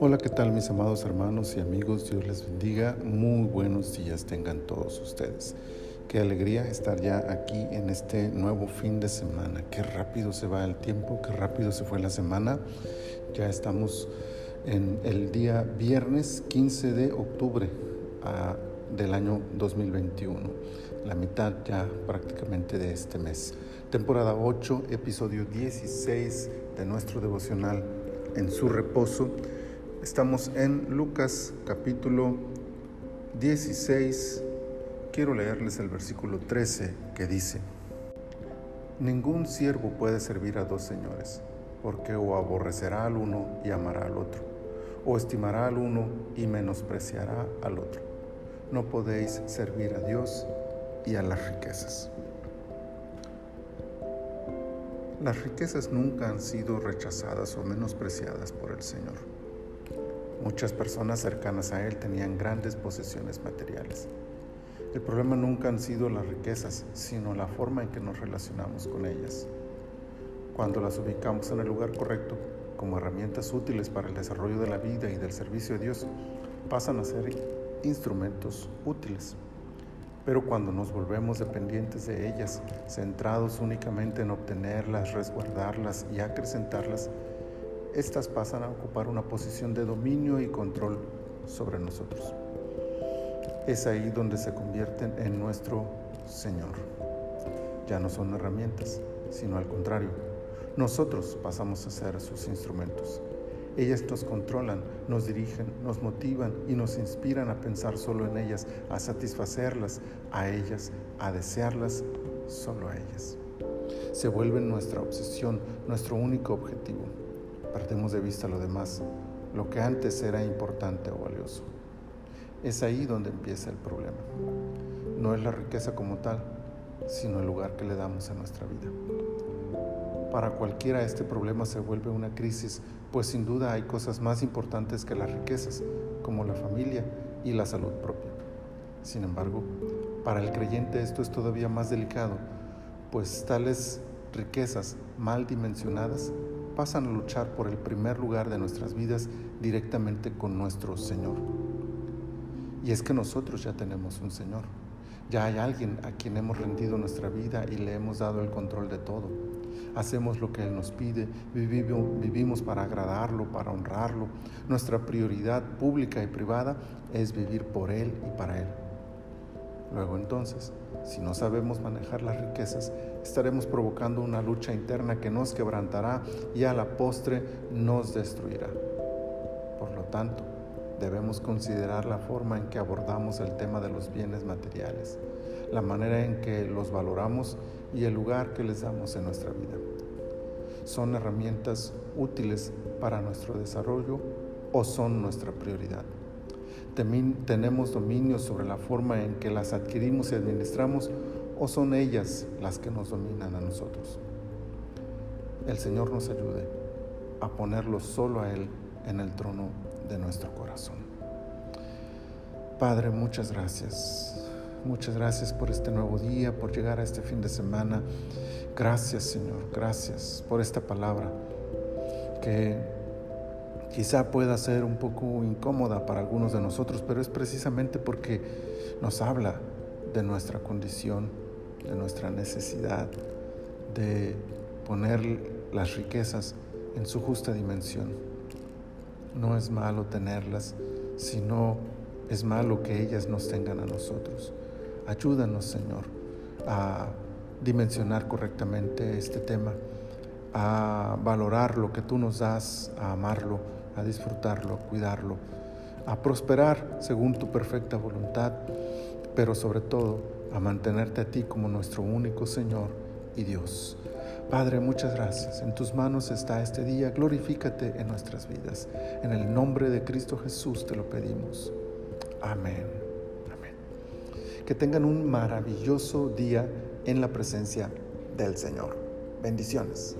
Hola, ¿qué tal mis amados hermanos y amigos? Dios les bendiga. Muy buenos días tengan todos ustedes. Qué alegría estar ya aquí en este nuevo fin de semana. Qué rápido se va el tiempo, qué rápido se fue la semana. Ya estamos en el día viernes 15 de octubre ah, del año 2021, la mitad ya prácticamente de este mes. Temporada 8, episodio 16 de nuestro devocional en su reposo Estamos en Lucas capítulo 16. Quiero leerles el versículo 13 que dice, Ningún siervo puede servir a dos señores, porque o aborrecerá al uno y amará al otro, o estimará al uno y menospreciará al otro. No podéis servir a Dios y a las riquezas. Las riquezas nunca han sido rechazadas o menospreciadas por el Señor. Muchas personas cercanas a él tenían grandes posesiones materiales. El problema nunca han sido las riquezas, sino la forma en que nos relacionamos con ellas. Cuando las ubicamos en el lugar correcto, como herramientas útiles para el desarrollo de la vida y del servicio de Dios, pasan a ser instrumentos útiles. Pero cuando nos volvemos dependientes de ellas, centrados únicamente en obtenerlas, resguardarlas y acrecentarlas, estas pasan a ocupar una posición de dominio y control sobre nosotros. Es ahí donde se convierten en nuestro Señor. Ya no son herramientas, sino al contrario. Nosotros pasamos a ser sus instrumentos. Ellas nos controlan, nos dirigen, nos motivan y nos inspiran a pensar solo en ellas, a satisfacerlas, a ellas, a desearlas solo a ellas. Se vuelven nuestra obsesión, nuestro único objetivo. Perdemos de vista lo demás, lo que antes era importante o valioso. Es ahí donde empieza el problema. No es la riqueza como tal, sino el lugar que le damos a nuestra vida. Para cualquiera este problema se vuelve una crisis, pues sin duda hay cosas más importantes que las riquezas, como la familia y la salud propia. Sin embargo, para el creyente esto es todavía más delicado, pues tales riquezas mal dimensionadas pasan a luchar por el primer lugar de nuestras vidas directamente con nuestro Señor. Y es que nosotros ya tenemos un Señor. Ya hay alguien a quien hemos rendido nuestra vida y le hemos dado el control de todo. Hacemos lo que Él nos pide, vivimos para agradarlo, para honrarlo. Nuestra prioridad pública y privada es vivir por Él y para Él. Luego entonces, si no sabemos manejar las riquezas, estaremos provocando una lucha interna que nos quebrantará y a la postre nos destruirá. Por lo tanto, debemos considerar la forma en que abordamos el tema de los bienes materiales, la manera en que los valoramos y el lugar que les damos en nuestra vida. ¿Son herramientas útiles para nuestro desarrollo o son nuestra prioridad? tenemos dominio sobre la forma en que las adquirimos y administramos o son ellas las que nos dominan a nosotros. El Señor nos ayude a ponerlo solo a Él en el trono de nuestro corazón. Padre, muchas gracias. Muchas gracias por este nuevo día, por llegar a este fin de semana. Gracias, Señor. Gracias por esta palabra que quizá pueda ser un poco incómoda para algunos de nosotros, pero es precisamente porque nos habla de nuestra condición, de nuestra necesidad de poner las riquezas en su justa dimensión. No es malo tenerlas, sino es malo que ellas nos tengan a nosotros. Ayúdanos, Señor, a dimensionar correctamente este tema, a valorar lo que tú nos das, a amarlo a disfrutarlo, a cuidarlo, a prosperar según tu perfecta voluntad, pero sobre todo a mantenerte a ti como nuestro único Señor y Dios. Padre, muchas gracias. En tus manos está este día. Glorifícate en nuestras vidas. En el nombre de Cristo Jesús te lo pedimos. Amén. Amén. Que tengan un maravilloso día en la presencia del Señor. Bendiciones.